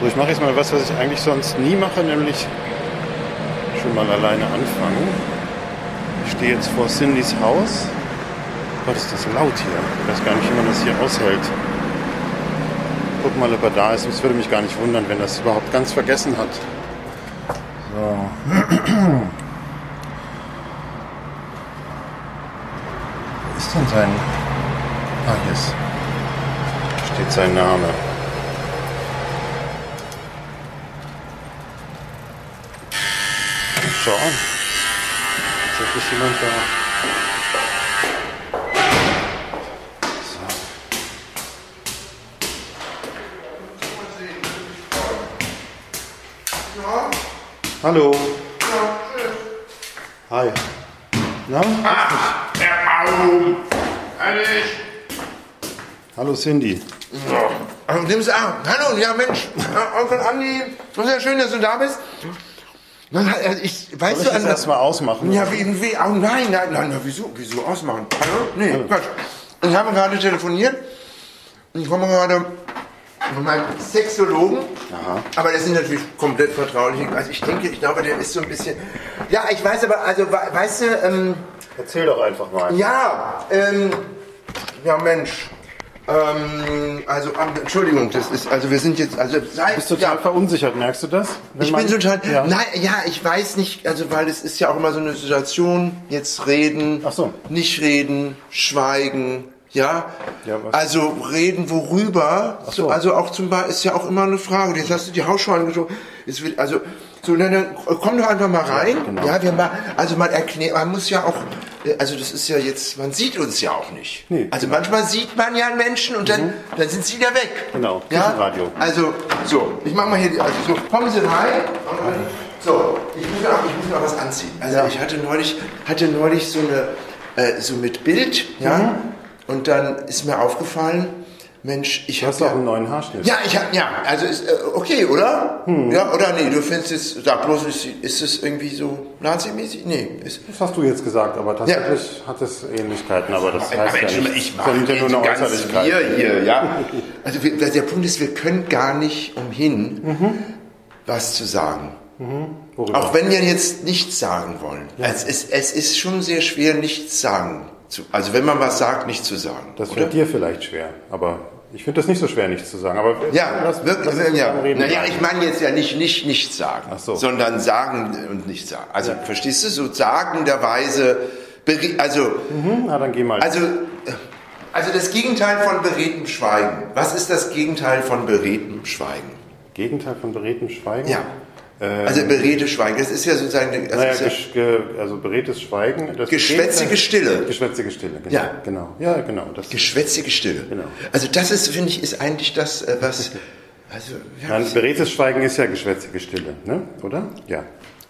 So, ich mache jetzt mal was, was ich eigentlich sonst nie mache, nämlich schon mal alleine anfangen. Ich stehe jetzt vor Cindys Haus. Gott, ist das laut hier. Ich weiß gar nicht, wie man das hier aushält. Guck mal, ob er da ist. Es würde mich gar nicht wundern, wenn er es überhaupt ganz vergessen hat. So. Wo ist denn sein... Ah, hier ist... steht sein Name. Schau an. Ist wirklich jemand da? So. Hallo. Hi. Na? Ah, der Baum! Ehrlich? Hallo Cindy. So. Also, nimm sie an. Hallo, ja Mensch. Ja, Onkel Andi, so sehr schön, dass du da bist. Äh, Ich, weißt Soll du, ich das an erstmal ausmachen? Ja, wie, wie, oh nein, nein, nein, na, wieso, wieso ausmachen? Hallo? Nee, Quatsch. Ich habe gerade telefoniert. Ich komme gerade von meinem Sexologen. Aber das sind natürlich komplett vertrauliche. Also ich denke, ich glaube, der ist so ein bisschen. Ja, ich weiß aber, also we- weißt du, ähm, Erzähl doch einfach mal. ja, ähm, ja Mensch. Ähm, also, Entschuldigung, das ist, also wir sind jetzt, also seit, Du bist total ja, verunsichert, merkst du das? Wenn ich man- bin total, Ja. nein, ja, ich weiß nicht, also weil es ist ja auch immer so eine Situation, jetzt reden, Ach so. nicht reden, schweigen, ja, Ja, was- also reden worüber, Ach so. also auch zum Beispiel, ist ja auch immer eine Frage, jetzt hast du die Hausschuhe angeschaut, es wird, also, so, dann, dann komm doch einfach mal rein, genau. ja, wir mal, also man erklärt, man muss ja auch, also das ist ja jetzt, man sieht uns ja auch nicht. Nee, also manchmal sieht man ja einen Menschen und dann, dann sind sie wieder weg. Genau, ja, Küchenradio. also, so, ich mach mal hier, also so, kommen Sie rein. So, ich muss auch, ich muss auch was anziehen. Also Ja. ich hatte neulich, hatte neulich so eine, äh, so mit Bild, ja, Mhm. und dann ist mir aufgefallen, Mensch, ich Du habe hast auch einen neuen Haarschnitt. ja, ich hab, ja, also ist äh, okay, oder? Hm. Ja, oder nee, du findest es, sag bloß, ist, ist es irgendwie so Nazi-mäßig? Nee, ist, Das hast du jetzt gesagt, aber tatsächlich hat es Ähnlichkeiten, aber das heißt ja Mensch, nicht. ich sind ja nur eine ganz Äußerlichkeit. wir hier, ja. Also wir, der Punkt ist, wir können gar nicht umhin, was zu sagen. Worüber? Auch wenn wir jetzt nichts sagen wollen. Es, ist, es ist schon sehr schwer, nichts sagen zu. Also wenn man was sagt, nicht zu sagen. Das oder? fällt dir vielleicht schwer, aber ich finde das nicht so schwer, nichts zu sagen. Aber Ja, lass- wirklich, lass uns ja. reden. Naja, ich meine jetzt ja nicht nicht nichts sagen, so. sondern sagen und nicht sagen. Also verstehst du, so sagenderweise, also Hm, na, dann geh mal. also also das Gegenteil von beredtem Schweigen. Was ist das Gegenteil von beredtem Schweigen? Gegenteil von beredtem Schweigen? Ja. Also beredtes Schweigen, das ist ja sozusagen das Naja, ja, ge also beredtes Schweigen. Das Geschwätzige Stille. Geschwätzige Stille, genau. Ja. Genau. Ja, genau. Das geschwätzige Stille. Genau. Also das ist, finde ich, ist eigentlich das, äh, was also ja, Nein, beredtes Schweigen ist ja geschwätzige Stille, ne? oder? Ja.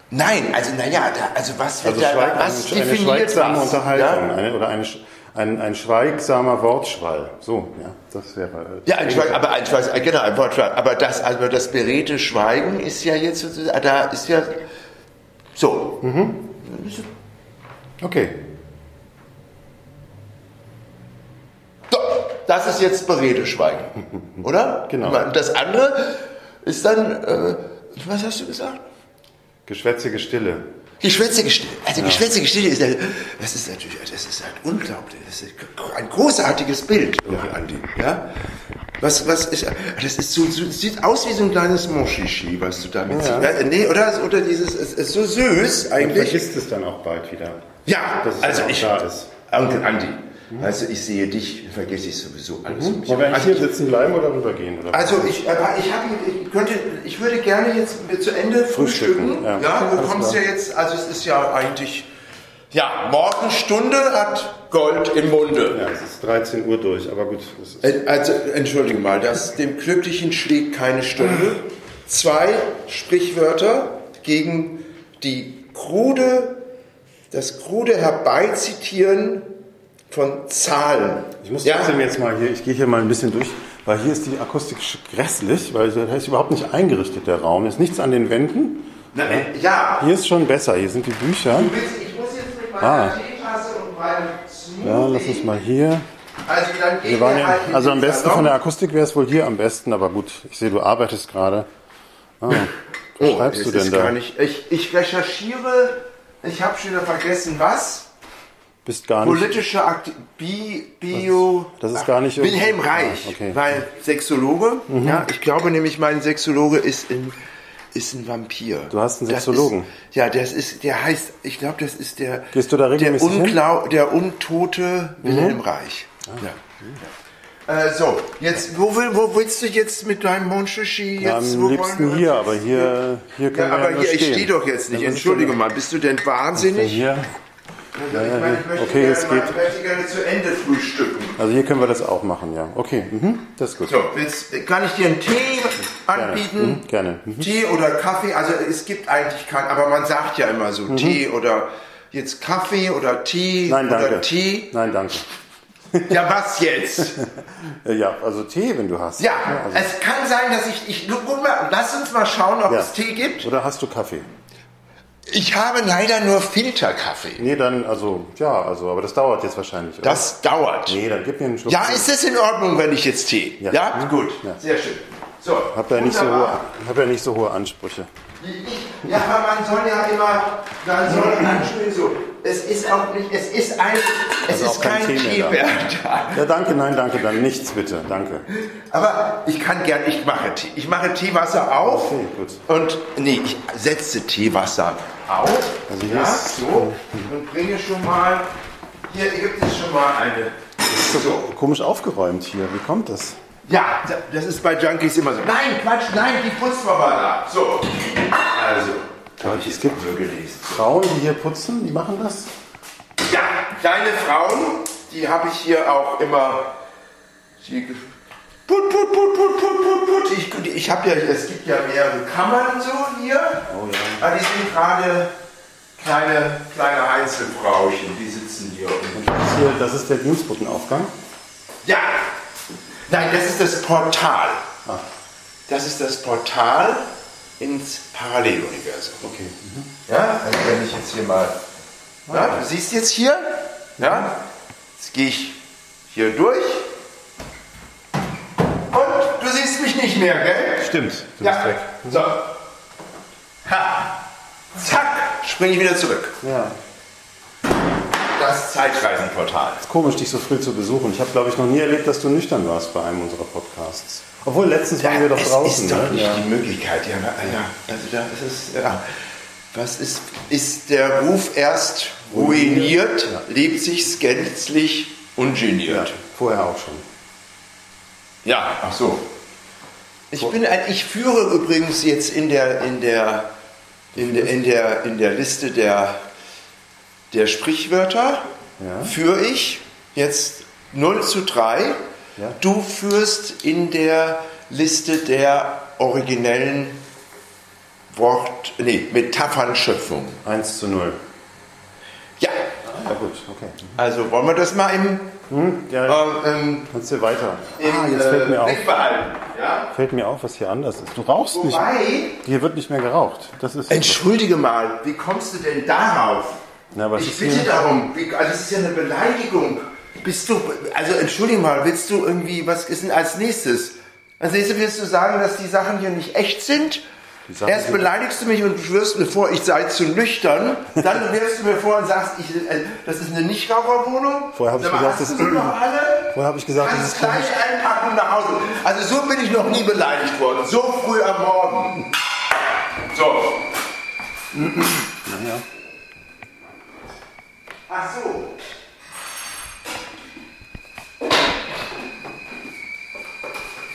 Nein, also naja, also was wird Also da, Schweig, was eine, eine definiert schweigsame was? Unterhaltung Ja? eine, oder eine, sch- ein, ein schweigsamer Wortschwall. So, ja, das wäre. äh, Ja, ein Schweigen, aber ein Schweigen, genau, ein Wortschweigen. Aber das, also das beredte Schweigen ist ja jetzt, sozusagen- da ist ja so. Okay. So, das ist jetzt beredte Schweigen, oder? Genau. Und Das andere ist dann, äh, was hast du gesagt? Geschwätzige Stille. Geschwätzige Stille. Also geschwätzige Stille ist, ja- das ist natürlich, das ist halt unglaublich. Das ist ein großartiges Bild, irgendwie, Andi. Ja? Was, was ist, das ist so, so, sieht aus wie so ein kleines Moschichi, was du damit Ja. siehst. Ja, nee, oder, oder dieses, es ist so süß Man eigentlich. vergisst es dann auch bald wieder. Ja, also ich. Onkel Andi, weißt du, ich sehe dich, vergesse ich sowieso alles. um mich. Wollen wir eigentlich Also hier sitzen bleiben oder rübergehen? Oder? Also ich, aber ich habe, ich könnte, ich würde gerne jetzt zu Ende frühstücken. Frühstücken, ja. Ja, du kommst ja jetzt, also es ist ja eigentlich, ja, Morgenstunde hat Gold im Munde. ja, es ist 13 Uhr durch, aber gut. Äh, Also, entschuldige mal, das, dem Glücklichen schlägt keine Stunde. Zwei Sprichwörter gegen die krude, das krude Herbeizitieren von Zahlen. ich muss ja, trotzdem jetzt mal hier, ich gehe hier mal ein bisschen durch, weil hier ist die Akustik grässlich, weil da ist überhaupt nicht eingerichtet, der Raum. Ist nichts an den Wänden. Na, ja. Hier ist schon besser, hier sind die Bücher. Du willst- Ich muss jetzt mit meiner Ah. Teetasse und meinem Ja, Smoothie, lass uns mal hier. also dann gehen Wir waren ja, halt also am besten Salon. von der Akustik wäre es wohl hier am besten, aber gut, ich sehe, du arbeitest gerade. Ah, was Oh, schreibst du denn da? Nicht, ich, ich recherchiere, ich habe schon wieder vergessen, was? Bist gar nicht. Politische Akti Bi Bio. Das ist gar nicht Wilhelm Reich, Ah, okay. weil Sexologe. Ja, ich glaube nämlich, mein Sexologe ist ein, ist ein Vampir. Du hast einen Das Sexologen? Ist, ja, das ist, der heißt, ich glaube, das ist der. Gehst du da der, regelmäßig hin? Mhm. Unklau der untote Wilhelm Reich. Ja. Äh, so, jetzt, wo, will, wo willst du jetzt mit deinem Monchichi jetzt? Ja, wo am wollen liebsten hier, aber hier, hier können Ja, wir aber ja hier, ich stehe doch jetzt nicht. Entschuldige mal, bist du denn was ist denn wahnsinnig? Hier, ich meine, ich möchte Okay, gerne es mal, geht. möchte gerne zu Ende frühstücken. also hier können wir das auch machen, ja. Okay, mhm, das ist gut. So, willst, kann ich dir einen Tee anbieten? Mhm, gerne. Mhm. Tee oder Kaffee? Also es gibt eigentlich keinen, aber man sagt ja immer so Tee oder jetzt Kaffee oder Tee Mhm. Nein, danke. oder Tee. Nein, danke. Ja, was jetzt? Ja, also Tee, wenn du hast. Ja, also, es kann sein, dass ich, ich mal, lass uns mal schauen, ob ja. es Tee gibt. Oder hast du Kaffee? Ich habe leider nur Filterkaffee. Nee, dann, also, ja, also, aber das dauert jetzt wahrscheinlich. Oder? Das dauert. Nee, dann gib mir einen Schluck. Ja, ist es in Ordnung, wenn ich jetzt Tee? Ja. Ja, Mhm. gut. Ja. Sehr schön. So, Hab ja nicht so hohe, hab ja nicht so hohe Ansprüche. Ja, aber man soll ja immer, man soll anspielen so. Es ist auch nicht, es ist ein, es Also ist kein kein Tee Tee mehr mehr da. da. Ja, danke, nein, danke, dann nichts bitte, danke. Aber ich kann gern, ich mache Tee. Ich mache Teewasser auf Okay, gut. und, nee, ich setze Teewasser auf. Also hier ja, ist- so, und bringe schon mal, hier gibt es schon mal eine. So. Komisch aufgeräumt hier, wie kommt das? Ja, das ist bei Junkies immer so. Nein, Quatsch, nein, die wir mal ab. So, also, habe ich es gibt-. Frauen, die hier putzen, die machen das? Ja, kleine Frauen, die habe ich hier auch immer. Put, put, put, put, put, put, put. Ich, ich habe ja, es gibt ja mehrere Kammern so hier. Oh ja. Aber die sind gerade kleine, kleine Einzelfrauchen, die sitzen hier. Und Das ist, hier, das ist der Dienstbotenaufgang. ja, nein, das ist das Portal. Ah. Das ist das Portal ins Paralleluniversum. Okay. Ja, also wenn ich jetzt hier mal. Ja, du siehst jetzt hier, ja, jetzt gehe ich hier durch. Und du siehst mich nicht mehr, gell? Stimmt, du ja. bist weg. So. Ha. Zack, springe ich wieder zurück. Ja. Das Zeitreisenportal. Ist komisch, dich so früh zu besuchen. Ich habe, glaube ich, noch nie erlebt, dass du nüchtern warst bei einem unserer Podcasts. Obwohl, letztens waren wir doch es draußen. ist doch ne? nicht ja. die Möglichkeit, ja, ja. Also da ist es, ja. Was ist, ist der Ruf erst ruiniert, lebt sich gänzlich ja, ungeniert. vorher auch schon. Ja, ach so. Ich bin ein, ich führe übrigens jetzt in der in der in der in der, in der Liste der der Sprichwörter Ja. führe ich jetzt 0 zu 3. Ja. Du führst in der Liste der originellen Wort, nee, Metaphernschöpfungen. 1 zu 0. Ja, Ja gut, okay. also wollen wir das mal im, Hm, ja, ähm, kannst du weiter. im ah, jetzt fällt mir äh, auf. Ja? Fällt mir auf, was hier anders ist. Du rauchst nicht. Wobei, Hier wird nicht mehr geraucht. Das ist. Entschuldige mal, wie kommst du denn darauf? Na, ich bitte darum, also das ist ja eine Beleidigung. Bist du, also entschuldige mal, willst du irgendwie, was ist denn als nächstes? Als nächstes willst du sagen, dass die Sachen hier nicht echt sind? Erst beleidigst du mich und schwörst mir vor, ich sei zu nüchtern. Dann wirfst du mir vor und sagst, ich, äh, das ist eine Nichtraucherwohnung. Vorher hab ich gesagt, das-? Vorher habe ich gesagt, das ist gleich einpacken nach Hause. Also so bin ich noch nie beleidigt worden. So früh am Morgen. So. Naja. Ach so.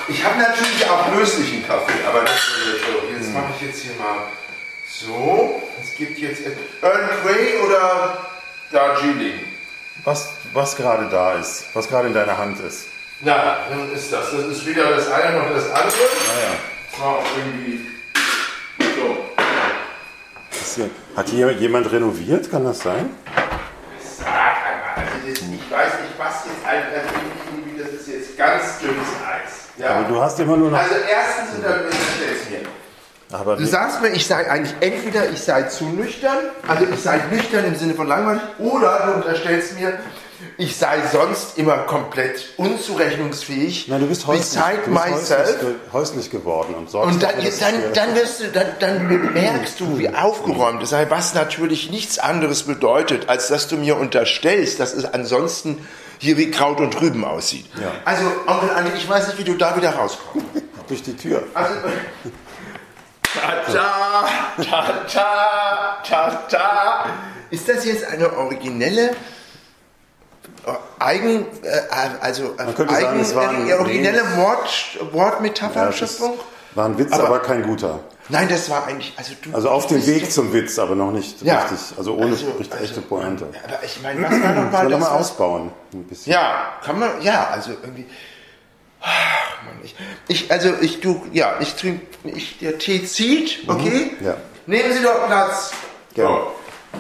Ich habe natürlich auch löslichen Kaffee, aber das ist so. Jetzt mache ich jetzt hier mal so. Es gibt jetzt Earl Grey oder Darjeeling. Was, was gerade da ist, was gerade in deiner Hand ist. Na, dann ist das. Das ist weder das eine noch das andere. Naja. Das war auch irgendwie so. Hat hier jemand renoviert? Kann das sein? Ein, also irgendwie, das ist jetzt ganz dünnes Eis. Ja. Aber du hast immer nur noch. Also erstens, stell's mir. Aber Du sagst mir, ich sei eigentlich entweder ich sei zu nüchtern, also ich sei nüchtern im Sinne von langweilig, oder du unterstellst mir, ich sei sonst immer komplett unzurechnungsfähig. Nein, du bist häuslich, beside du bist myself. häuslich, ge- häuslich geworden und sorgst Und dann, dann, dann, wirst du, dann, dann bemerkst du, wie aufgeräumt es sei, was natürlich nichts anderes bedeutet, als dass du mir unterstellst, dass es ansonsten hier wie Kraut und Rüben aussieht. Ja. Also, Onkel Andi, ich weiß nicht, wie du da wieder rauskommst. durch die Tür. Also, ta ta, ta ta, ta ta. Ist das jetzt eine originelle, äh, eigen, äh, also äh, könnte sagen, es war ein- äh, originelle. Wort, Wortmetapherschöpfung? war ein Witz, Aber- aber, kein guter. Nein, das war eigentlich, also du. Also auf dem Weg ja- zum Witz, aber noch nicht Ja. richtig. Also ohne Also- richtig also- echte Pointe. Aber ich meine, was war noch Sollen mal wir das? mal was- ausbauen? Ein bisschen. Ja, kann man, ja, also irgendwie. Ach, Mann, ich, ich, also ich, du, ja, ich trinke, ich, der Tee zieht, okay? Ja. Nehmen Sie doch Platz. Gerne. So.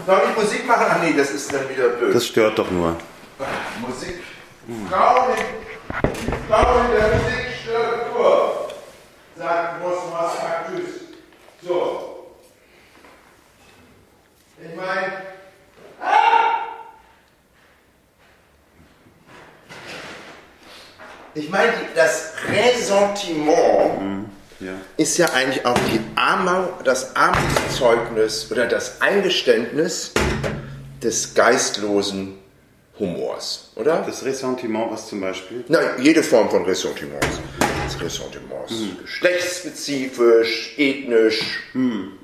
Soll ich Musik machen? Ach nee, das ist dann wieder blöd. Das stört doch nur. Musik. Frauen in, Frauen in der Musik stört nur, sagt Mosmas Aktus. So. Ich meine, ich meine, das Ressentiment Ja. ist ja eigentlich auch die Armut, das Armutszeugnis oder das Eingeständnis des geistlosen Humors, oder? Das Ressentiment, was zum Beispiel? Na, jede Form von Ressentiments. Das Ressentiments. Geschlechtsspezifisch, ethnisch,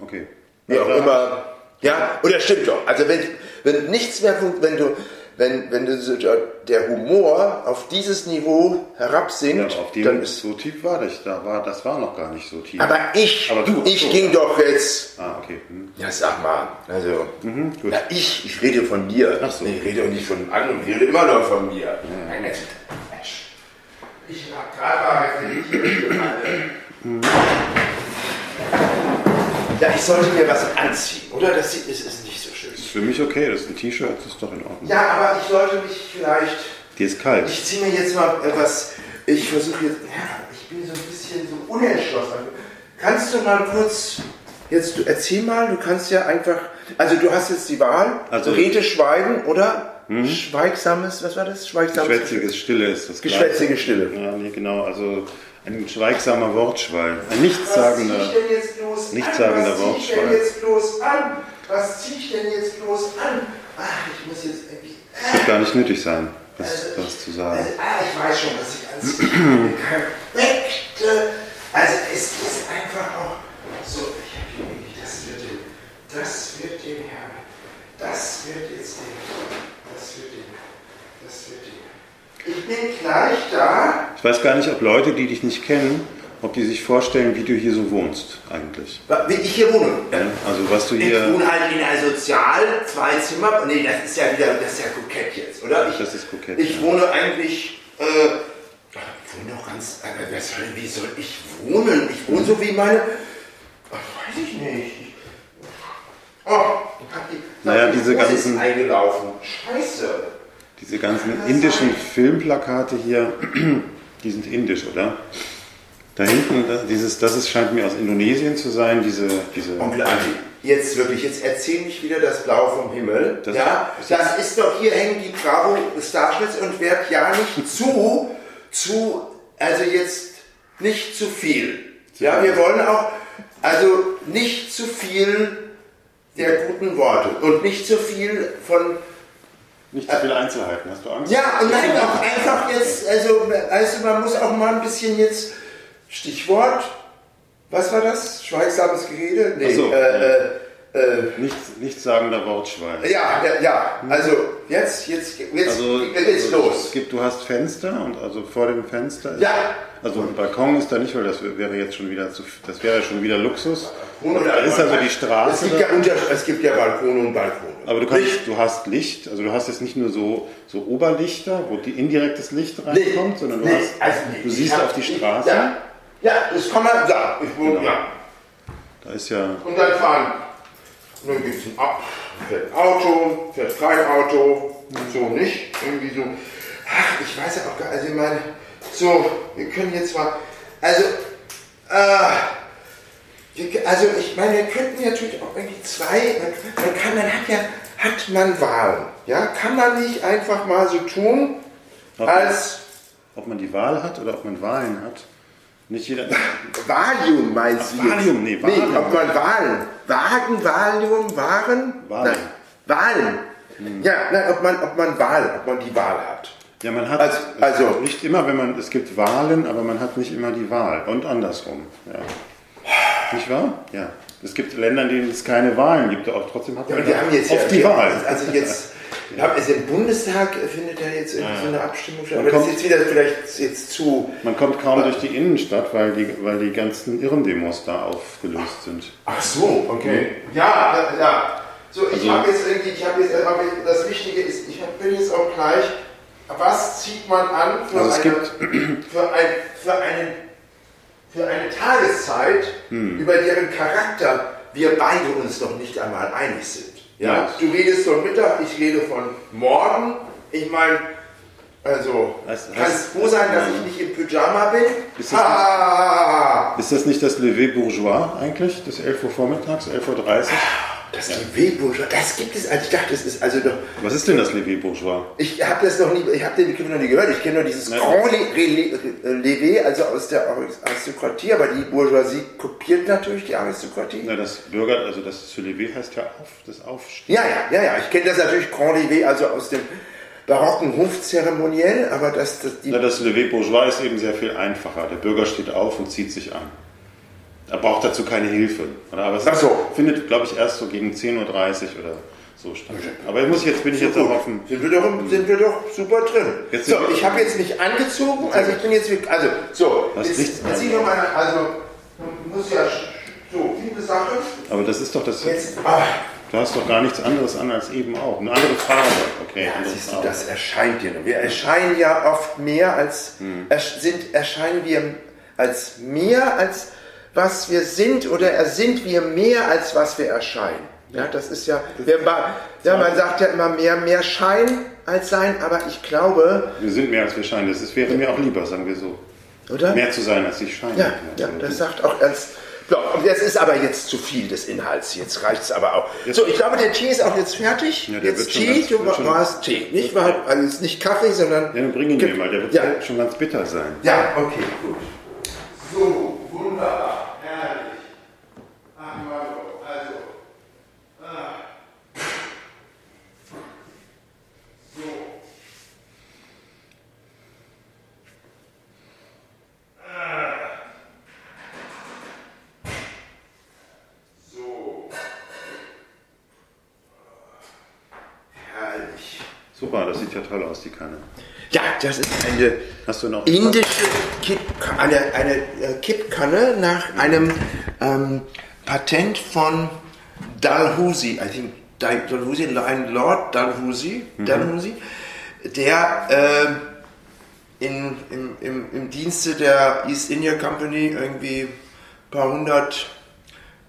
Okay. wie auch immer. Ja, oder stimmt doch. Also wenn, wenn nichts mehr, fun- wenn du, wenn, wenn der Humor auf dieses Niveau Ja, herabsinkt, auf dem dann ist. so tief war das. Da war, das war noch gar nicht so tief. Aber ich, Aber du, ich so. ging doch jetzt ah, okay. Hm. Ja, sag mal, also, gut. na, ich, ich rede von dir. Ach so. Ich rede doch nicht von anderen, ich rede immer noch von mir. Nein, das ist Quatsch. Ich hab gerade mal reflektiert. Ja, ich sollte mir was anziehen, oder? Das ist. Ist für mich okay, das ist ein T-Shirt, das ist doch in Ordnung. Ja, aber ich sollte mich vielleicht, Die ist kalt. ich ziehe mir jetzt mal etwas, ich versuche jetzt, ja, ich bin so ein bisschen so unentschlossen. Kannst du mal kurz, jetzt, du erzähl mal, du kannst ja einfach, also du hast jetzt die Wahl, Also- Rede, Schweigen oder Schweigsames, was war das? Schweigsames Geschwätziges Stille ist das Geschwätzige Stille. Ja, nee, genau. Also ein schweigsamer Wortschwall. Ein Was nichtssagender. bloß nichtssagender an? Was Wortschwall. jetzt bloß an? Was zieh ich denn jetzt bloß an? Ach, ich muss jetzt irgendwie... Das wird gar nicht nötig sein, das, Also, das zu sagen. Also, ah, ich weiß schon, was ich anziehe. Perfekte. Also es ist einfach auch so, ich habe hier wirklich, das wird dem, das wird dem Herrn, das wird jetzt dem, das wird dem, das wird dem. Ich bin gleich da. Ich weiß gar nicht, ob Leute, die dich nicht kennen, ob die sich vorstellen, wie du hier so wohnst eigentlich. Wie ich hier wohne. Ja? Also was du Ich hier... wohne halt in einer Sozial, zwei Zimmer. Nee, das ist ja wieder, das ist ja kokett jetzt, oder? Ich, Das ist kokett, Ich ja. wohne eigentlich, äh, ich wohne doch ganz, wer soll, wie soll ich wohnen? Ich wohne so wie meine, ach, weiß ich nicht. Ich, oh, die, Naja, die diese ganzen- ist eingelaufen. Scheiße. Diese ganzen indischen Filmplakate hier, die sind indisch, oder? Da hinten, da- dieses, das ist, scheint mir aus Indonesien zu sein, diese... diese Onkel Andi, jetzt wirklich, jetzt erzähl mich wieder das Blau vom Himmel. Das- ja, das ist doch, hier hängen die Bravo Starschnitz und werd ja nicht zu, zu, also jetzt nicht zu viel. Ja, wir wollen auch, also nicht zu viel der guten Worte und nicht zu viel von, Nicht zu viele Einzelheiten, hast du Angst? ja, und nein, auch einfach jetzt, also, also man muss auch mal ein bisschen jetzt, Stichwort, was war das? Schweigsames Gerede? Nee, so, äh, äh, äh, Nichts, nichtssagender Wortschwall. Ja, ja, ja. Also jetzt, jetzt, jetzt Also, geht's also los. Es gibt, du hast Fenster und also vor dem Fenster ist, Ja. Also ein Balkon ist da nicht, weil das wäre jetzt schon wieder zu, das wäre schon wieder Luxus. Da ist also die Straße. Es gibt, ja unter, es gibt ja Balkone und Balkone. Aber du kannst, Nicht? du hast Licht, also du hast jetzt nicht nur so, so Oberlichter, wo die indirektes Licht reinkommt, sondern du Nee, hast, also du siehst auf die Straße. Ja, ja, das kann man sagen. Ich wohne, Genau. ja. Da ist ja, Und dann fahren. Und dann gibt es ein, Au- fährt Auto, fährt kein Auto, so nicht. Irgendwie so. Ach, ich weiß ja auch gar also ich meine, so, wir können jetzt mal, also, äh, also ich meine, wir könnten natürlich auch irgendwie zwei, man, man kann, man hat ja, hat man Wahlen, ja? Kann man nicht einfach mal so tun, Ob- als Ob man die Wahl hat oder ob man Wahlen hat. Nicht jeder. Valium meinst du? Valium, nee, nee, Valium. ob man Wahlen, Wagen, Valium, Waren? Wahlen. Nein, Wahlen. Ja, nein, ob man, ob man Wahl, ob man die Wahl hat. Ja, man hat Also- also- nicht immer, wenn man es gibt Wahlen, aber man hat nicht immer die Wahl und andersrum. Ja. Nicht wahr? Ja. Es gibt Länder, in denen es keine Wahlen gibt, aber trotzdem hat Ja, man und wir haben jetzt oft ja, die Wahl. Also jetzt, haben, also im Bundestag findet ja jetzt irgendwie so eine Abstimmung statt. Man Aber das ist kommt- jetzt wieder vielleicht jetzt zu. Man kommt kaum durch die Innenstadt, weil die, weil die ganzen Irrendemos da aufgelöst sind. Ach so, okay. Ja, ja, ja. So, ich Also- habe jetzt irgendwie, ich habe jetzt, aber das Wichtige ist, ich bin jetzt auch gleich, was zieht man an für, Also eine, für, ein, für, einen, für eine Tageszeit, Hm. über deren Charakter wir beide uns noch nicht einmal einig sind. Ja? Du redest von Mittag, ich rede von morgen. Ich meine, also, Heißt- kann es heißt- froh sein, dass ich nicht im Pyjama bin? Ist das ah, Ist das nicht das Levé Bourgeois eigentlich? Das 11 Uhr vormittags, 11.30 Uhr? Das Levé-Bourgeois, das gibt es, also ich dachte, das ist also doch, Was ist denn das Levé Bourgeois? ich habe das noch nie, ich habe den Begriff noch nie gehört, ich kenne nur dieses Nein. Grand Le- Le- Le- Levé, also aus der Aristokratie, aber die Bourgeoisie kopiert natürlich die Aristokratie. Na, das Bürger, also das zu Levé heißt ja auf, das Aufstehen. Ja, ja, ja, ja, ich kenne das natürlich Grand Levé, also aus dem barocken Hofzeremoniell, aber das, das die, Na, das Levé Bourgeois ist eben sehr viel einfacher. Der Bürger steht auf und zieht sich an. Er braucht dazu keine Hilfe. Oder? Aber es Ach so. findet, glaube ich, erst so gegen 10.30 Uhr oder so statt. Aber ich muss jetzt bin ich jetzt auch auf dem. sind wir doch, sind wir doch super drin. Jetzt so, ich habe jetzt mich angezogen, also ich bin jetzt, wirklich- also, so, Was jetzt, jetzt zieh noch mal, also, man muss ja, so, viele Sachen, Aber das ist doch das. jetzt, ah, Du hast doch gar nichts anderes an als eben auch. Eine andere Farbe. Okay, Ja, andere siehst du, Farbe. das erscheint dir. Wir erscheinen ja oft mehr als ersch- sind, erscheinen wir als mehr als was wir sind oder er sind wir mehr als was wir erscheinen. Ja, das ist ja, wir, ja, man sagt ja immer mehr, mehr Schein als Sein, aber ich glaube, Wir sind mehr als wir scheinen. Das ist, wäre mir auch lieber, sagen wir so. oder? Mehr zu sein, als ich scheine. Ja, ja, das sagt auch und jetzt ist aber jetzt zu viel des Inhalts. Jetzt reicht es aber auch. So, ich glaube, der Tee ist auch jetzt fertig. Ja, der jetzt wird schon Tee, ganz- du warst Tee. Nicht, weil, also ist nicht Kaffee, sondern. Ja, dann bring ihn mir mal. Der wird Ja. schon ganz bitter sein. Ja, okay, gut. So, wunderbar, herrlich. Ach, Marco, also. Ah. So. Ah. So. Herrlich. Super, das sieht ja toll aus, die Kanne. Ja, das ist eine Hast du noch. indische Kipp, eine, eine äh, Kippkanne nach einem ähm, Patent von Dalhousie, I think Dal- Dalhousie, ein Lord Dalhousie, Dalhousie der ähm, in, im, im, im Dienste der East India Company irgendwie ein paar hundert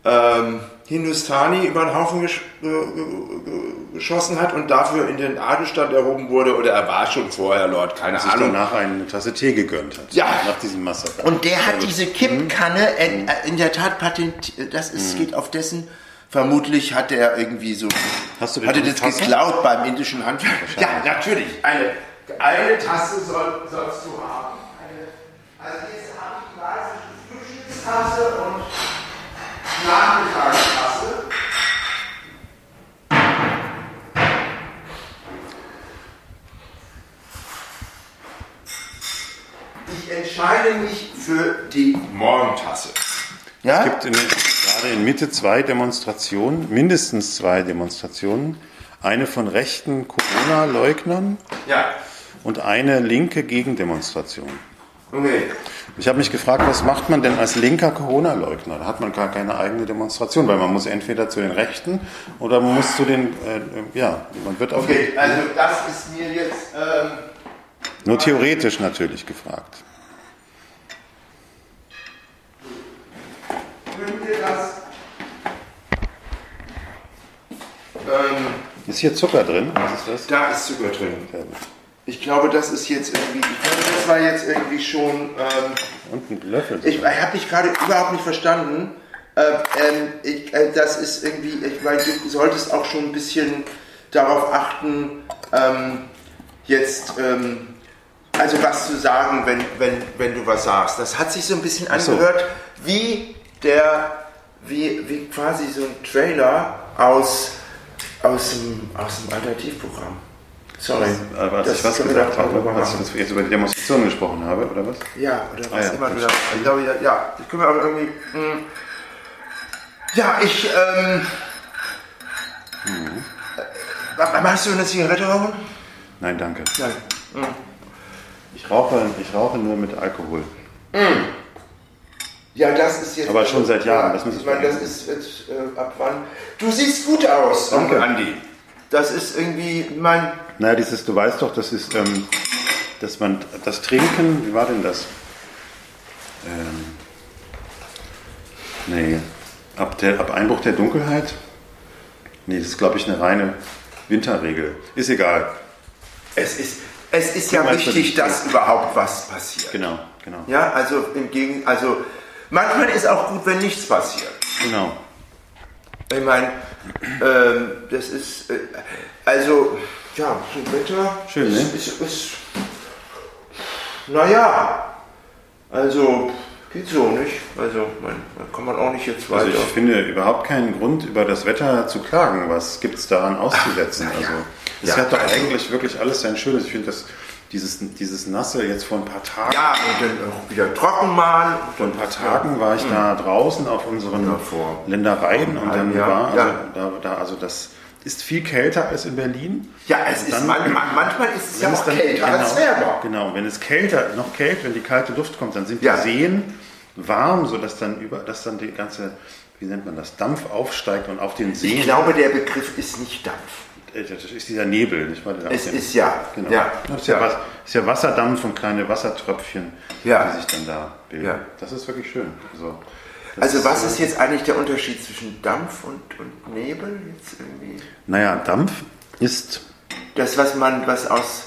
ähm, Hindustani über den Haufen gesch ge ge ge geschossen hat und dafür in den Adelstand erhoben wurde oder er war schon vorher Lord, keine sich Ahnung. danach eine Tasse Tee gegönnt hat. Ja. Nach diesem Massaker. Und der hat diese Mhm. Kippkanne in, äh, in der Tat patentiert. Das ist, geht auf dessen. Vermutlich hat er irgendwie so. Hast du hatte das Tasse? geklaut beim indischen Handwerk. Ja, natürlich. Eine, eine Tasse soll, sollst du haben. Eine, also jetzt habe ich die weiße Frühstückstasse und Nachmittagstasse. Ich entscheide mich für die Morgentasse. Ja? Es gibt in, gerade in Mitte zwei Demonstrationen, mindestens zwei Demonstrationen. Eine von rechten Corona-Leugnern ja. und eine linke Gegendemonstration. Okay. Ich habe mich gefragt, was macht man denn als linker Corona-Leugner? Da hat man gar keine eigene Demonstration, weil man muss entweder zu den Rechten oder man muss zu den, äh, ja, man wird auf Okay, also das ist mir jetzt. Ähm, nur theoretisch natürlich gefragt. können wir das. Ähm, Ist hier Zucker drin? Was ist das? da ist Zucker drin. Sehr gut. Ich glaube, das ist jetzt irgendwie. Ich glaube, das war jetzt irgendwie schon. Ähm, Und ein Löffel. ich ich habe dich gerade überhaupt nicht verstanden. Äh, ähm, ich, äh, das ist irgendwie, ich meine, du solltest auch schon ein bisschen darauf achten, ähm, jetzt, ähm, also was zu sagen, wenn, wenn, wenn du was sagst. Das hat sich so ein bisschen so. angehört wie der, wie, wie quasi so ein Trailer aus, aus, dem, aus dem Alternativprogramm. Sorry. Aber als Das ich was gesagt habe, als ich jetzt über die Demonstration gesprochen habe, oder was? Ja, oder Ah, was ja, immer du gut. da. Ich glaube, ja, ja, können wir aber irgendwie. Mh. Ja, ich. Ähm, äh, Machst du eine Zigarette rauchen? Nein, danke. Nein. Ich rauche, ich rauche nur mit Alkohol. Ja, das ist jetzt. Aber schon seit Jahren, Ja, das müssen ich wir meine, das ist jetzt äh, ab wann. Du siehst gut aus, Danke. Andi. Das ist irgendwie mein. Naja, dieses, du weißt doch, das ist, ähm, dass man das Trinken, wie war denn das? Ähm, nee, ab, der, ab Einbruch der Dunkelheit? Nee, das ist, glaube ich, eine reine Winterregel. Ist egal. Es ist, es ist ja wichtig, das- dass überhaupt was passiert. Genau, genau. Ja, also im Gegen, also manchmal ist auch gut, wenn nichts passiert. Genau. Ich meine, ähm, das ist, äh, also, ja, so Wetter. Schön, ne? ist, ist, ist, Naja, also, geht so nicht. Also, man, kann man auch nicht jetzt Also weiter. ich finde überhaupt keinen Grund, über das Wetter zu klagen. Was gibt es daran auszusetzen? Ach, ja. Also es Ja, hat doch also- eigentlich wirklich alles sein Schönes. Ich finde das dieses, dieses Nasse jetzt vor ein paar Tagen. ja, und dann auch wieder trocken mal. Vor ein paar Tagen war ich da draußen auf unseren Ja, vor- Ländereien und dann Jahr, war also, ja. da, da, also das ist viel kälter als in Berlin. Ja, es ist, Dann- man, manchmal ist es ja auch kälter als wärmer. Genau, wenn es kälter, noch kälter, wenn die kalte Luft kommt, dann sind Ja. die Seen warm, sodass dann über, dass dann die ganze, wie nennt man das, Dampf aufsteigt und auf den Ich Seen, glaube, der Begriff ist nicht Dampf. Äh, das ist dieser Nebel, nicht wahr? Es dem- ist ja, Genau. ja, Das ist ja, ja. Ist ja Wasserdampf und kleine Wassertröpfchen, Ja. die sich dann da bilden. Ja. Das ist wirklich schön. Also, Also was äh, ist jetzt eigentlich der Unterschied zwischen Dampf und, und Nebel? Jetzt irgendwie? Naja, Dampf ist, Das, was man, was aus...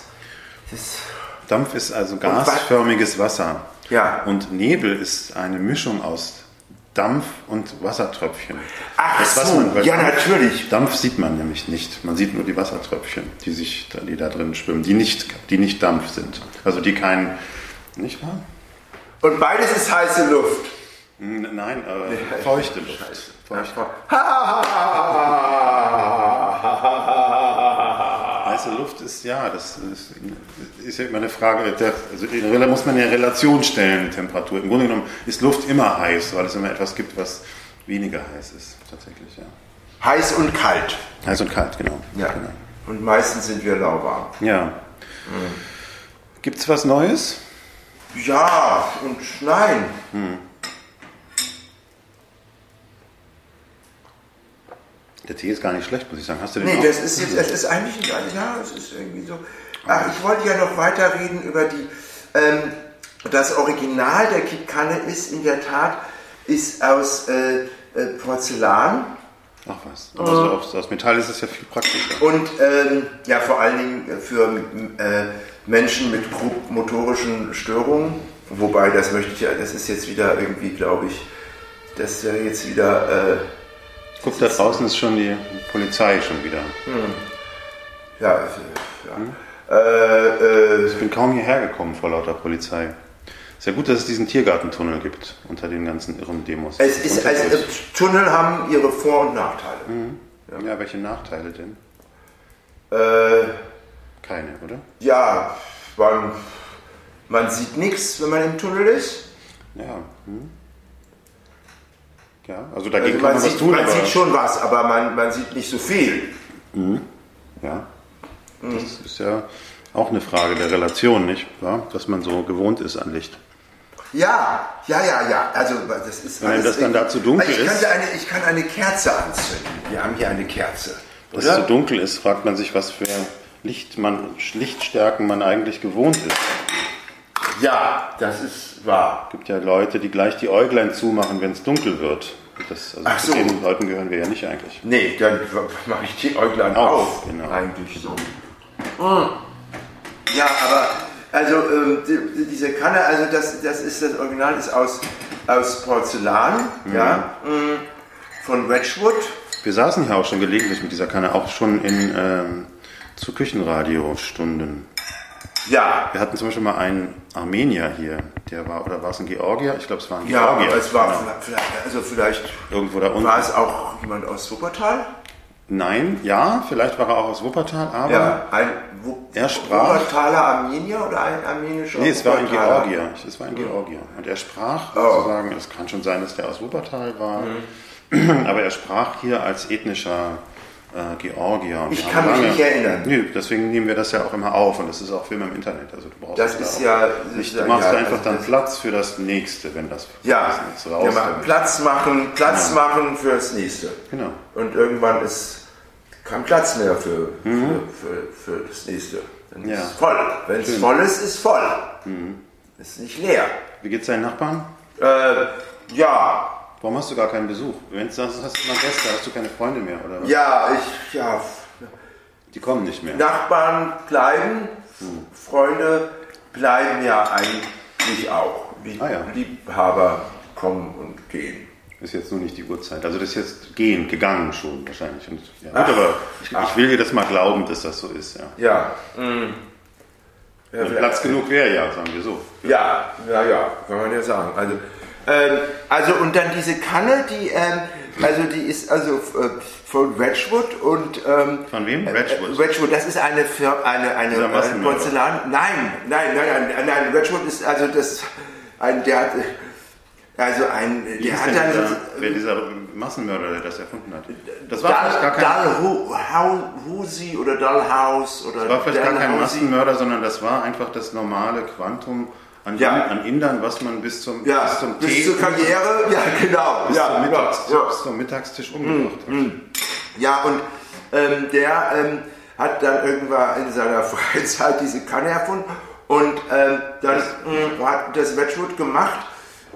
Dampf ist also gasförmiges Wasser. Ja. Und Nebel ist eine Mischung aus Dampf und Wassertröpfchen. Ach Das weiß so, ja natürlich. Dampf sieht man nämlich nicht. Man sieht nur die Wassertröpfchen, die sich, da- die da drin schwimmen, die nicht, die nicht Dampf sind. Also die kein, nicht wahr? Und beides ist heiße Luft. Nein, äh, feuchte Luft. Feuchte. Heiße Luft ist ja, das ist, ist ja immer eine Frage, der, also Rela- muss man ja in Relation stellen, Temperatur. Im Grunde genommen ist Luft immer heiß, weil es immer etwas gibt, was weniger heiß ist, tatsächlich, ja. Heiß und kalt. Heiß und kalt, genau. Ja. genau. Und meistens sind wir lauwarm. ja. Gibt's was Neues? Ja und nein. Der Tee ist gar nicht schlecht, muss ich sagen. Hast du den Nee, auch? das ist jetzt, das ist eigentlich, ja, es ist irgendwie so. Ach, ich wollte ja noch weiter reden über die, ähm, das Original der Kippkanne ist in der Tat, ist aus äh, äh, Porzellan Ach was. Also aus, aus Metall ist es ja viel praktischer. und ähm, ja, vor allen Dingen für äh, Menschen mit grob motorischen Störungen. Wobei, das möchte ich ja, das ist jetzt wieder irgendwie, glaube ich, das ist ja jetzt wieder, äh, Guck, da draußen ist schon die Polizei schon wieder. ja, äh, ja. Äh, äh, Ich bin kaum hierher gekommen vor lauter Polizei. Ist ja gut, dass es diesen Tiergartentunnel gibt unter den ganzen irren Demos. Es ist, also, äh, Tunnel haben ihre Vor- und Nachteile. ja, welche Nachteile denn? Äh, Keine, oder? ja, man, man sieht nichts, wenn man im Tunnel ist. Ja. Hm. Ja, also dagegen Also kann man man was sieht, tun, man sieht schon was, aber man, man sieht nicht so viel. ja, das ist ja auch eine Frage der Relation, nicht wahr? Dass man so gewohnt ist an Licht. Ja, ja, ja, ja. Also das ist Wenn das dann irgendwie- da zu dunkel ich ist- eine, ich kann eine Kerze anzünden. Wir haben hier eine Kerze. Dass es so dunkel ist, fragt man sich, was für Licht man, Lichtstärken man eigentlich gewohnt ist. Ja, das ist wahr. Es gibt ja Leute, die gleich die Äuglein zumachen, wenn es dunkel wird. Das, also Ach zu so. den Leuten gehören wir ja nicht eigentlich. Nee, dann mache ich die Äuglein Auf, auf. genau. Eigentlich so. Ja, aber also die, diese Kanne, also das, das ist das Original ist aus aus Porzellan, ja, mh, von Wedgwood. Wir saßen hier auch schon gelegentlich mit dieser Kanne, auch schon in ähm, zu Küchenradiostunden. Ja, Wir hatten zum Beispiel mal einen Armenier hier, der war, oder war es ein Georgier? Ich glaube, es war ein ja, Georgier. es war Genau. vielleicht, also vielleicht Irgendwo da unten. war es auch jemand aus Wuppertal. Nein, ja, vielleicht war er auch aus Wuppertal, aber Ja, ein Er sprach- Wuppertaler Armenier oder ein armenischer nee, es war ein? Georgier. Es war ein Georgier. Und er sprach Oh. Mhm. sozusagen, es kann schon sein, dass der aus Wuppertal war, aber er sprach hier als ethnischer äh, Georgier. Und Ich kann haben mich nicht erinnern. Nö, deswegen nehmen wir das ja auch immer auf und das ist auch Film im Internet. Also du brauchst Das da ist ja- nicht, ja, du machst ja, einfach also dann das- Platz für das nächste, wenn das, Ja, das nächste wir raus machen kommt. Platz machen, Platz Ja. machen fürs nächste. Genau. Und irgendwann ist kein Platz mehr für, für, für, für das nächste. Dann Mhm. Ja. ist voll. Wenn es. Mhm. voll ist, ist voll. Ist nicht leer. Wie geht's deinen Nachbarn? Äh, ja, Warum hast du gar keinen Besuch? Wenn du sagst, hast du mal Gäste, hast du keine Freunde mehr, oder was? ja, ich, ja, Die kommen nicht mehr. Nachbarn bleiben, Hm. Freunde bleiben ja eigentlich auch. Lieb, Ah, ja. Liebhaber kommen und gehen. Ist jetzt nur nicht die Uhrzeit. Also das ist jetzt gehen, gegangen schon wahrscheinlich. Und, ja, Ach. gut, aber ich, ich will dir das mal glauben, dass das so ist. Ja. Ja. mm. Ja, Platz genug wäre ja, sagen wir so. Ja, ja, ja, kann man ja sagen. Also, ähm, also und dann diese Kanne, die, ähm, also die ist also äh, von Wedgwood und ähm, Von wem? äh, Wedgwood. Wedgwood, das ist eine Fir- eine eine, Massenmörder. Porzellan. Nein, nein, nein, nein, nein. Wedgwood ist also das ein der hat also ein Wie der hat dann dieser, wer dieser Massenmörder, der das erfunden hat? Das war vielleicht gar Dal, kein, Dalhousie oder Dalhouse oder das war vielleicht gar kein. Massenmörder, sondern das war einfach das normale Quantum an, Ja. an Indern, was man bis zum, Ja, bis zum bis Tee, zur Karriere, ja genau. bis, ja, zum Mittags, ja, bis zum Mittagstisch umgebracht hat. Ja, und ähm, der ähm, hat dann irgendwann in seiner Freizeit diese Kanne erfunden und ähm, dann mh, hat das Wedgwood gemacht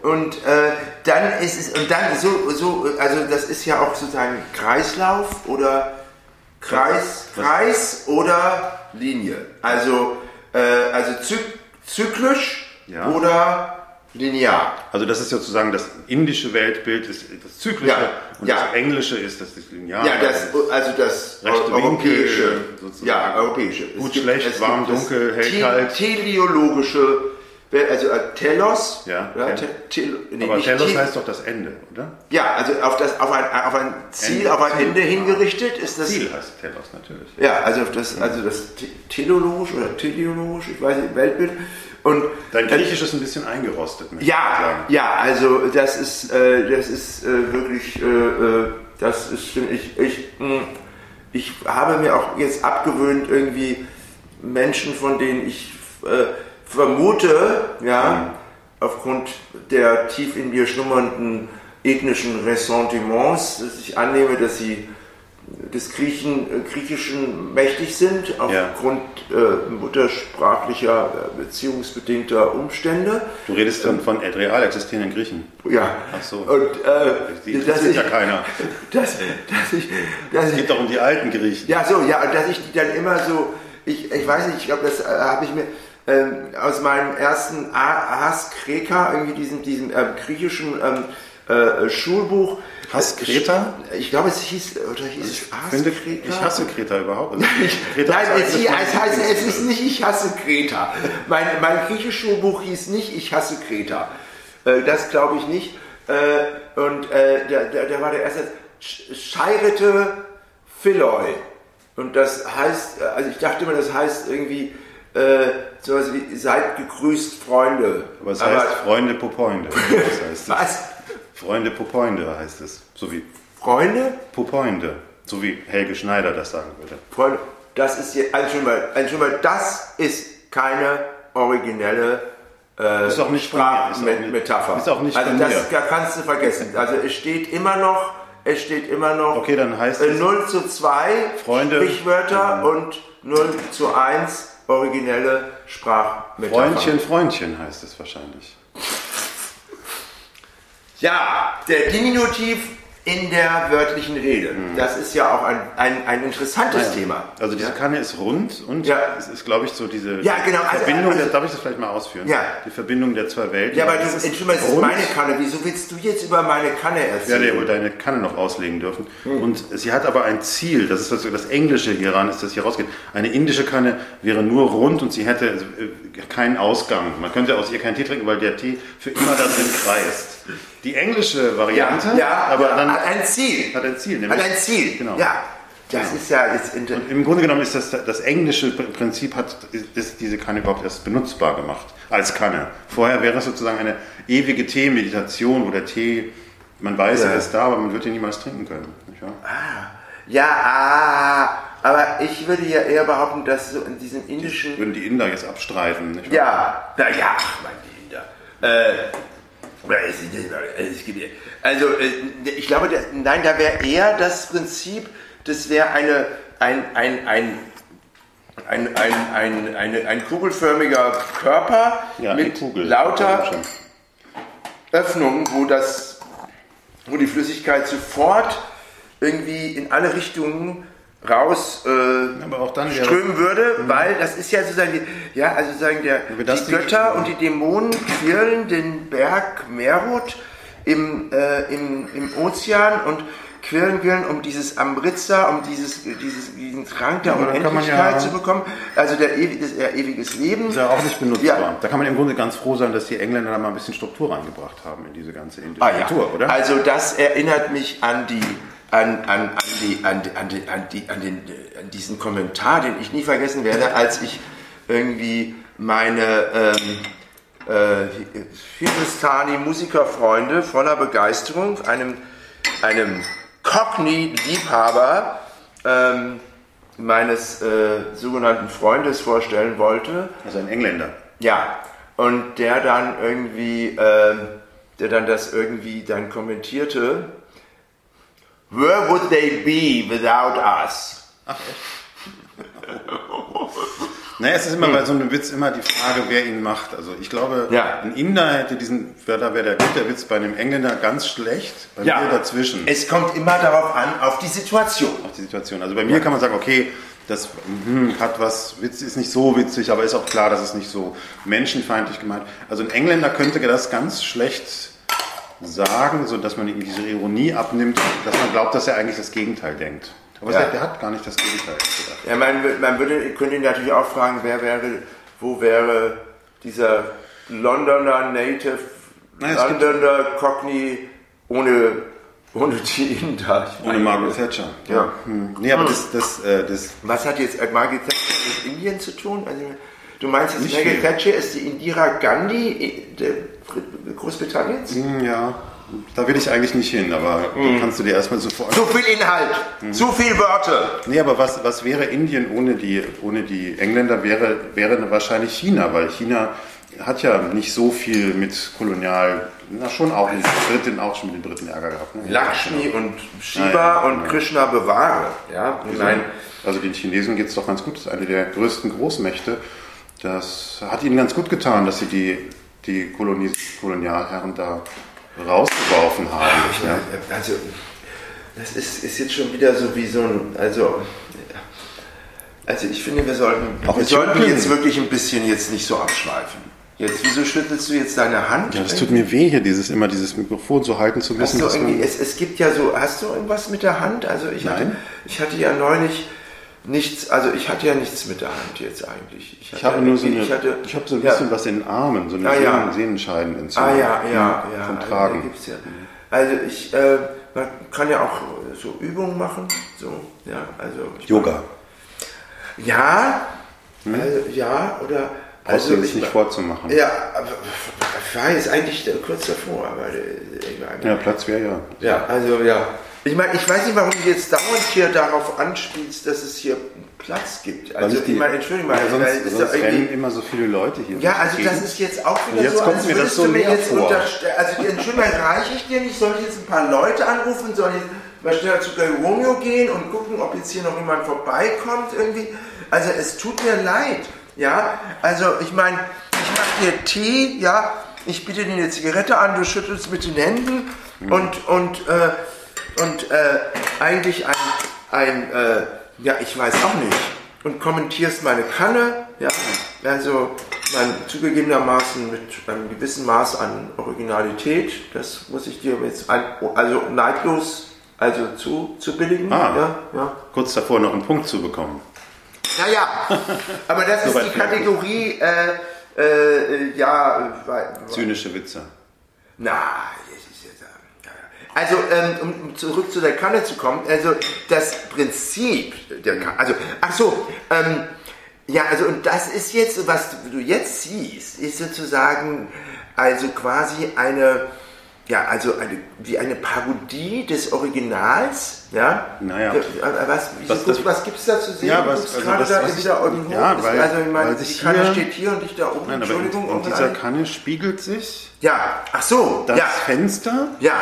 und äh, dann ist es und dann so so also das ist ja auch sozusagen Kreislauf oder Kreis Was- Kreis oder Linie also äh, also zyk zyklisch Ja. oder linear Also das ist sozusagen das indische Weltbild, ist das zyklische Ja, und ja. das englische ist das lineare. Ja, das, also das Rechte europäische, Winkel, sozusagen. ja, europäische. Gut, Es schlecht, warm, gibt das dunkel, hell, kalt. Teleologische, also äh, Telos. Ja, ja te, tel, nee, Aber Telos te- heißt doch das Ende, oder? Ja, also auf, das, auf, ein, auf ein Ziel, Ende, auf ein Ziel. Ende hingerichtet ist das. Ziel heißt Telos natürlich. Ja, also auf das, also das te- teleologisch oder teleologisch, ich weiß nicht, Weltbild. Und Dein Griechisch ist ein bisschen eingerostet, möchte ich Ja, sagen. ja, also das ist, äh, das ist äh, wirklich, äh, äh, das ist, ich, ich, mh, ich habe mir auch jetzt abgewöhnt, irgendwie Menschen, von denen ich äh, vermute, ja, aufgrund der tief in mir schlummernden ethnischen Ressentiments, dass ich annehme, dass sie des Griechen, äh, Griechischen mächtig sind, Ja. aufgrund äh, muttersprachlicher, äh, beziehungsbedingter Umstände. Du redest dann von real existierenden Griechen. Ja. Ach so. Und äh, Die interessiert ich, ja keiner. dass, dass ich, dass Es ich, geht doch um die alten Griechen. ja so, ja, und dass ich die dann immer so, ich, ich weiß nicht, ich glaube, das äh, habe ich mir ähm, aus meinem ersten Hass Kreka, irgendwie diesem, diesem ähm, griechischen ähm, äh, Schulbuch. Hass Kreta? Ich glaube, es hieß, oder hieß es Ich, Hass finde, Kreta? ich hasse Kreta überhaupt. Also, Kreta Nein, es, es heißt, es ist nicht Ich hasse Kreta. Mein, mein griechisches Schulbuch hieß nicht Ich hasse Kreta. Äh, das glaube ich nicht. Äh, und äh, der, der, der war der erste Sch- Scheirete Philoi. Und das heißt, äh, also ich dachte immer, das heißt irgendwie äh, sowas wie Seid gegrüßt, Freunde. Aber es heißt Freunde Popoinde. Das heißt was? Freunde Popoinde heißt es. So wie Freunde? Popoinde. So wie Helge Schneider das sagen würde. Freunde, das ist jetzt, also schon mal, also schon mal, das ist keine originelle äh, Ist auch nicht von mir, ist auch nicht- Sprachmetapher. ist auch nicht also das mir. da kannst du vergessen. Also es steht immer noch, es steht immer noch Okay, dann heißt äh, es 0 zu 2 Freunde- Sprichwörter Mhm. und 0 zu 1 originelle Sprachmetapher. Freundchen, Freundchen heißt es wahrscheinlich. Ja, der Diminutiv in der wörtlichen Rede. Das ist ja auch ein, ein, ein interessantes Ja. Thema. Also diese? Kanne ist rund und Ja. es ist, glaube ich, so diese Ja, genau, also- Verbindung, also- der, darf ich das vielleicht mal ausführen? Ja. Die Verbindung der zwei Welten. Ja, aber du, Es ist Entschuldigung, das ist rund. meine Kanne. Wieso willst du jetzt über meine Kanne Ja, erzählen? der wohl deine Kanne noch auslegen dürfen. Hm. Und sie hat aber ein Ziel, das ist das, das Englische hieran, ist, dass hier rausgeht. Eine indische Kanne wäre nur rund und sie hätte äh, keinen Ausgang. Man könnte aus ihr keinen Tee trinken, weil der Tee für immer da drin kreist. Die englische Variante, ja, ja, aber dann hat ein Ziel. hat ein Ziel. Hat nämlich- ein Ziel. Genau. Ja, das ist ja jetzt inter Im Grunde genommen ist das, das englische Prinzip hat ist diese Kanne überhaupt erst benutzbar gemacht als Kanne. Vorher wäre es sozusagen eine ewige Teemeditation, wo der Tee, man weiß, Ja. er ist da, aber man wird ihn niemals trinken können. Nicht wahr? Ja, ah, aber ich würde ja eher behaupten, dass so in diesem indischen. Würden die Inder jetzt abstreiten. Nicht wahr? Ja, naja, ach, mein Kinder. Äh, also, äh, ich glaube, nein, da wäre eher das Prinzip, das wäre eine, ein, ein, ein, ein, ein, ein, eine, ein kugelförmiger Körper Ja, mit Kugel. lauter. Öffnungen, wo, das, wo die Flüssigkeit sofort irgendwie in alle Richtungen raus äh, strömen würde, weil das ist ja sozusagen, die, ja, also sozusagen der, die Götter und die Dämonen quirlen den Berg Merut im, äh, im, im Ozean und quirlen, quirlen, um dieses Amritza, um dieses, dieses, diesen Trank der man Unendlichkeit ja- zu bekommen, also der, das, der ewiges Leben. Ist ja auch nicht benutzbar. Ja. Da kann man im Grunde ganz froh sein, dass die Engländer da mal ein bisschen Struktur reingebracht haben in diese ganze indische Ah, ja. Oder? Also das erinnert mich an die an, an, an, die, an, an, an, die, an, den, an diesen Kommentar, den ich nie vergessen werde, als ich irgendwie meine ähm, äh, Hindustani-Musikerfreunde voller Begeisterung einem, einem Cockney-Liebhaber ähm, meines äh, sogenannten Freundes vorstellen wollte. also ein Engländer. Ja, und der dann irgendwie, ähm, der dann das irgendwie dann kommentierte, Where would they be without us? Naja, es ist immer bei so einem Witz immer die Frage, wer ihn macht. Also ich glaube, Ja. ein Inder hätte diesen, wer da wäre der gut, der Witz bei einem Engländer ganz schlecht, bei mir dazwischen. Es kommt immer darauf an, auf die Situation. auf die Situation. Also bei mir kann man sagen, okay, das hm, hat was, Witz ist nicht so witzig, aber ist auch klar, dass es nicht so menschenfeindlich gemeint. Also ein Engländer könnte das ganz schlecht sagen, so dass man ihm diese Ironie abnimmt, dass man glaubt, dass er eigentlich das Gegenteil denkt. Aber Ja. der, hat gar nicht das Gegenteil gedacht. Ja, man, man würde, könnte ihn natürlich auch fragen, wer wäre, wo wäre dieser Londoner Native, Nein, Londoner Cockney ohne, ohne die? Ich Ohne Margaret Thatcher. Ja. Hm. Nee, aber das, das, äh, das Was hat jetzt äh, Margaret Thatcher mit Indien zu tun? Also, du meinst jetzt, Margaret. Thatcher ist die Indira Gandhi äh, Großbritanniens? hm, ja, da will ich eigentlich nicht hin, aber Hm. kannst du dir erstmal sofort. Zu viel Inhalt, zu viel Wörter. Nee, aber was, was wäre Indien ohne die, ohne die Engländer? Wäre, wäre wahrscheinlich China, weil China hat ja nicht so viel mit Kolonial, na schon auch mit den Briten, auch schon mit den Briten Ärger gehabt. Ne? Lakshmi und Shiva Ja, ja, und genau. Krishna bewahre. Ja, meine, Also den Chinesen geht es doch ganz gut. Das ist eine der größten Großmächte. Das hat ihnen ganz gut getan, dass sie die, die Kolonis Kolonialherren da rausgeworfen haben. Ja. also, das ist, ist jetzt schon wieder so wie so ein, also, also ich finde, wir sollten, Auch wir sollten jetzt wirklich ein bisschen jetzt nicht so abschweifen. Jetzt, wieso schüttelst du jetzt deine Hand? Ja, das tut mir weh, hier dieses immer dieses Mikrofon so halten zu Hast müssen. du dass irgendwie, es, es gibt ja so, hast du irgendwas mit der Hand? Also ich hatte, Nein. ich hatte ja neulich nichts, also ich hatte ja nichts mit der Hand jetzt eigentlich. ich hatte habe ja nur so eine, ich hatte, ich habe so ein ja. bisschen was in den Armen, so eine Ah, ja. Sehnen, Sehnenscheidenentzündung. Ah ja, ja, ja. Vom also, Tragen. gibt's ja. Also ich, äh, man kann ja auch so Übungen machen, so, ja, also. Ich Yoga. Ja, also, ja, oder. Also ich nicht vorzumachen. Ja, aber ich war jetzt eigentlich kurz davor, aber äh, ich Ja, Platz wäre ja. ja, also ja. Ich meine, ich weiß nicht, warum du jetzt dauernd hier darauf anspielst, dass es hier Platz gibt. Also Weil ich, meine, Entschuldigung mal, ja, weil es sonst, ist sonst rennen immer so viele Leute hier. ja, also das ist jetzt auch wieder Jetzt so, kommt als mir das so du mir jetzt vor. unterstellen. Also Entschuldigung, mal, reiche ich dir nicht? Soll ich jetzt ein paar Leute anrufen? Soll ich mal schneller zu Romeo gehen und gucken, ob jetzt hier noch jemand vorbeikommt irgendwie? Also es tut mir leid, ja. Also ich meine, ich mache dir Tee, ja. Ich biete dir eine Zigarette an, du schüttelst mit den Händen Mhm. und, und äh, und äh, eigentlich ein, ein äh, ja, ich weiß auch nicht, und kommentierst meine Kanne, ja, also mein, zugegebenermaßen mit einem gewissen Maß an Originalität, das muss ich dir jetzt, ein, also neidlos also zu, zu billigen. Ah, ja, ja. Kurz davor noch einen Punkt zu bekommen. Naja, aber das ist die Kategorie, äh, äh, ja. Zynische Witze. Na, also, ähm, um zurück zu der Kanne zu kommen, also das Prinzip der Kanne, also, ach so, ähm, ja, also, und das ist jetzt, was du jetzt siehst, ist sozusagen, also quasi eine, ja, also eine, wie eine Parodie des Originals, ja. Naja. Was, was, was, was gibt es da zu sehen? Ja, was, also das, da was wieder irgendwo ja, weil, also ich meine, die Kanne hier, steht hier und ich da oben, nein, Entschuldigung. in, in dieser Kanne spiegelt sich ja, ach so, das ja. Fenster ja.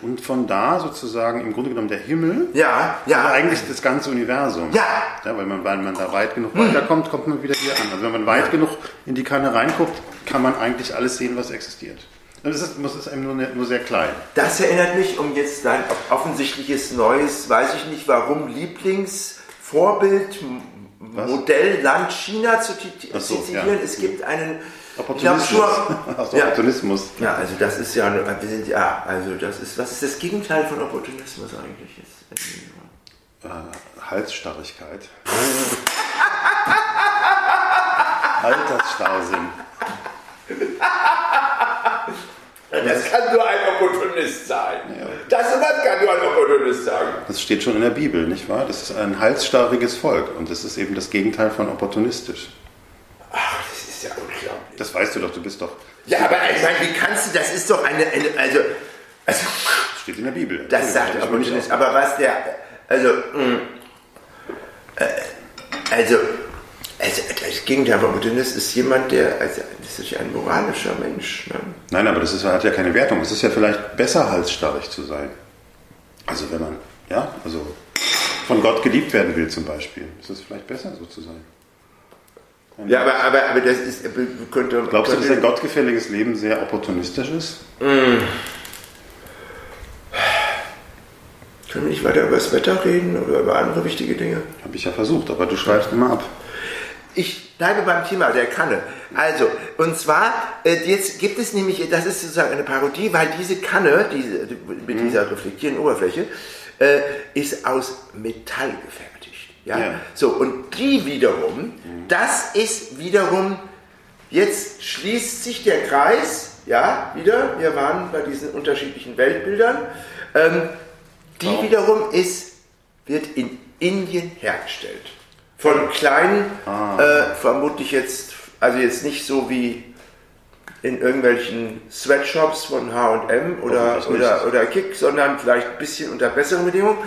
Und von da sozusagen im Grunde genommen der Himmel, ja, ja. aber eigentlich das ganze Universum. Ja. ja weil, man, weil man da weit genug weiterkommt, kommt man wieder hier an. Also wenn man weit genug in die Kanne reinguckt, kann man eigentlich alles sehen, was existiert. Das ist, das ist eben nur, nur sehr klein. Das erinnert mich um jetzt dein offensichtliches neues, weiß ich nicht warum, Lieblingsvorbild, Was? Modell Land China zu so, zitieren. Ja. Es gibt einen Opportunismus. Glaub, ja. Opportunismus. Ja, also das ist ja, wir sind ja, also das ist, was ist das Gegenteil von Opportunismus eigentlich? Äh, Halsstarrigkeit. Altersstarrsinn. Das kann nur ein Opportunist sein. Ja. Das das kann nur ein Opportunist sein. Das steht schon in der Bibel, nicht wahr? Das ist ein halsstarriges Volk und das ist eben das Gegenteil von opportunistisch. Ach, das ist ja unglaublich. Das weißt du doch, du bist doch. Ja, aber ich meine, wie kannst du, das ist doch eine, eine also, also. Das steht in der Bibel. Das sagt der Opportunist. Aber was der, also, mh, mm, äh, also, also, das Gegenteil von Opportunist ist jemand, der, also, das ist ja ein moralischer Mensch. Ne? Nein, aber das ist, hat ja keine Wertung. Es ist ja vielleicht besser, halsstarrig zu sein. Also, wenn man, ja, also von Gott geliebt werden will zum Beispiel, ist es vielleicht besser, so zu sein. Ja, aber, aber, aber das ist, könnte. Glaubst du, dass ein gottgefälliges Leben sehr opportunistisch ist? Mm. Können wir nicht weiter über das Wetter reden oder über andere wichtige Dinge? Habe ich ja versucht, aber du schreibst immer ab. Ich bleibe beim Thema der Kanne. Also, und zwar, äh, jetzt gibt es nämlich, das ist sozusagen eine Parodie, weil diese Kanne, diese, mit dieser mhm. reflektierenden Oberfläche, äh, ist aus Metall gefertigt. Ja? ja? So, und die wiederum, das ist wiederum, jetzt schließt sich der Kreis, ja, wieder, wir waren bei diesen unterschiedlichen Weltbildern, ähm, die Warum? wiederum ist, wird in Indien hergestellt. Von kleinen, ah. äh, vermutlich jetzt, also jetzt nicht so wie in irgendwelchen Sweatshops von H&M oder, oder, oder Kick, sondern vielleicht ein bisschen unter besseren Bedingungen.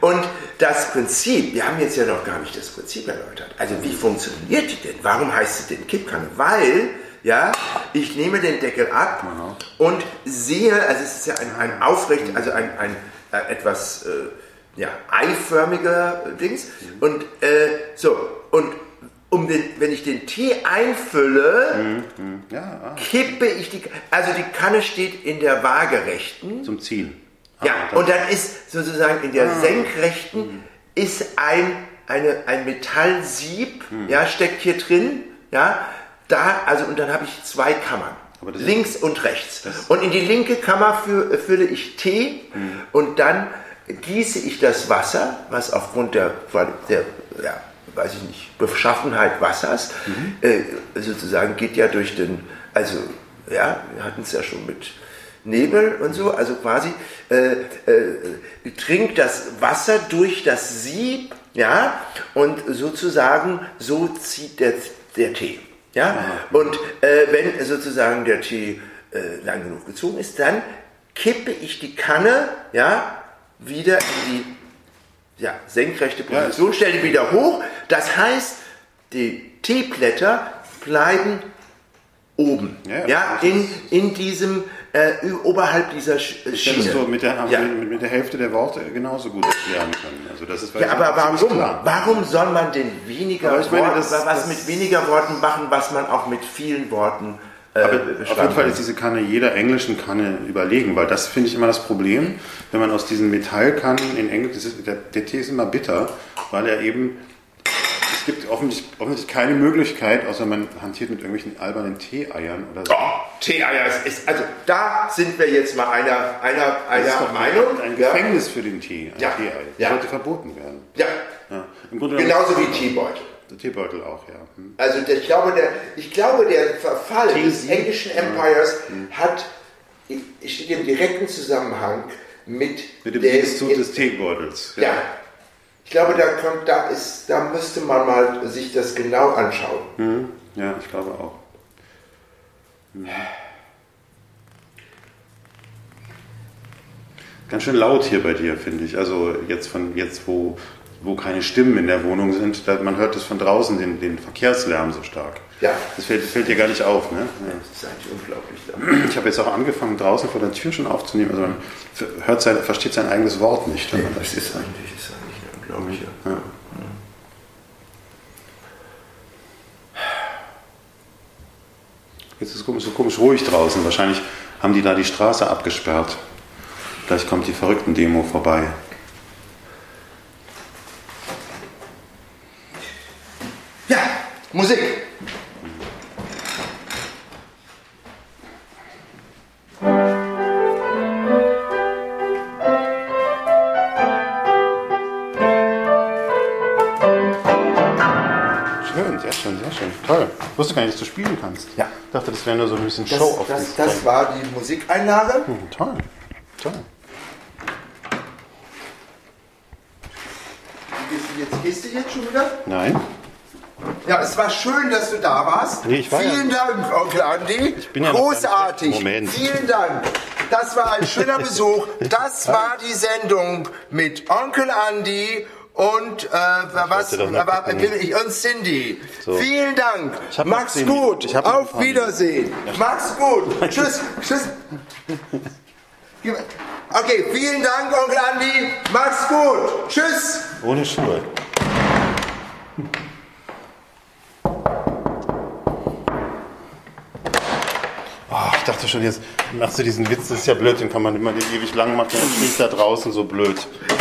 Und das Prinzip, wir haben jetzt ja noch gar nicht das Prinzip erläutert. Also wie funktioniert die denn? Warum heißt sie denn Kippkanne? Weil, ja, ich nehme den Deckel ab Aha. und sehe, also es ist ja ein, ein aufrecht, also ein, ein äh, etwas... Äh, ja, eiförmiger Dings. Und äh, so, und um den, wenn ich den Tee einfülle, mhm, mhm. ja, ah. kippe ich die, also die Kanne steht in der waagerechten. Zum Ziehen. Ah, ja, und dann ist sozusagen in der ah. senkrechten mhm. ist ein, eine, ein Metallsieb, mhm. ja, steckt hier drin, ja, da, also und dann habe ich zwei Kammern. links und rechts. Und in die linke Kammer fülle ich Tee mhm. und dann gieße ich das Wasser, was aufgrund der, der ja, weiß ich nicht, Beschaffenheit Wassers mhm. äh, sozusagen geht ja durch den, also ja, wir hatten es ja schon mit Nebel und so, also quasi äh, äh, trinkt das Wasser durch das Sieb, ja, und sozusagen so zieht der, der Tee. Ja? Und äh, wenn sozusagen der Tee äh, lang genug gezogen ist, dann kippe ich die Kanne, ja, wieder in die ja, senkrechte Position, stelle die wieder hoch. Das heißt, die T-Blätter bleiben oben, ja, ja in, in diesem, äh, oberhalb dieser Schiene. Ich hätte so mit der, ja. mit, mit, der Hälfte der Worte genauso gut erklären können. Also das ist, ja, aber warum? Warum soll man denn weniger meine, Worte, was mit weniger Worten machen, was man auch mit vielen Worten Äh, Aber auf jeden Fall ist diese Kanne jeder englischen Kanne überlegen, weil das finde ich immer das Problem, wenn man aus diesen Metallkannen in Englisch, der, der Tee ist immer bitter, weil er eben es gibt offensichtlich, keine Möglichkeit, außer man hantiert mit irgendwelchen albernen Tee-Eiern oder so. Oh, Tee-Eier ist, ist, also da sind wir jetzt mal einer, einer, einer Meinung. Ein Gefängnis ja. für den Tee, ein ja. Tee-Ei. Ja. Sollte verboten werden. Ja. ja. Genauso wie Teebeutel. Der Teebeutel auch, ja. Hm. Also der, ich, glaube, der, ich glaube, der Verfall Tee des englischen Empires hm. hat, steht im direkten Zusammenhang mit, mit dem Institut des Teebeutels. ja. Ich glaube, da, kommt, da, ist, da müsste man mal sich das genau anschauen. Mhm. Ja, ich glaube auch. Mhm. Ganz schön laut hier bei dir, finde ich. Also jetzt von jetzt, wo, wo keine Stimmen in der Wohnung sind, man hört das von draußen, den, den Verkehrslärm so stark. Ja. Das fällt, fällt dir gar nicht auf, ne? Ja. Das ist eigentlich unglaublich. Da. Ich habe jetzt auch angefangen, draußen vor der Tür schon aufzunehmen. Also man hört sein, versteht sein eigenes Wort nicht. Nee, das ist eigentlich, ist glaube ich. Ja. Jetzt ist es so komisch ruhig draußen. Wahrscheinlich haben die da die Straße abgesperrt. Gleich kommt die Verrückten-Demo vorbei. Ja, Musik. wusste gar nicht, dass du spielen kannst. Ja. Ich dachte, das wäre nur so ein bisschen Show auf Das, das, war die Musikeinlage. Hm, toll. Toll. Jetzt gehst du jetzt schon wieder? Nein. Ja, es war schön, dass du da warst. Nee, ich war Vielen ja, Dank, Onkel Andi. Ich bin ja Großartig. Moment. Vielen Dank. Das war ein schöner Besuch. Das war die Sendung mit Onkel Andi und äh, was aber, ich und Cindy. So. Vielen Dank. Mach's gut. Auf Wiedersehen. Ja. Mach's gut. Tschüss. Tschüss. Okay, vielen Dank, Onkel Andi. Mach's gut. Tschüss. Ohne Schuhe. Dachte schon, jetzt machst du diesen Witz, das ist ja blöd, den kann man immer den ewig lang machen, dann fliegt da draußen so blöd.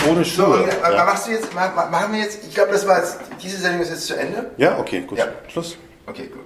Ohne Schuhe. So, ja. machst du jetzt, machen wir jetzt, ich glaube, das war jetzt, diese Sendung ist jetzt zu Ende. Ja, okay, gut. Ja. Schluss. Okay, gut.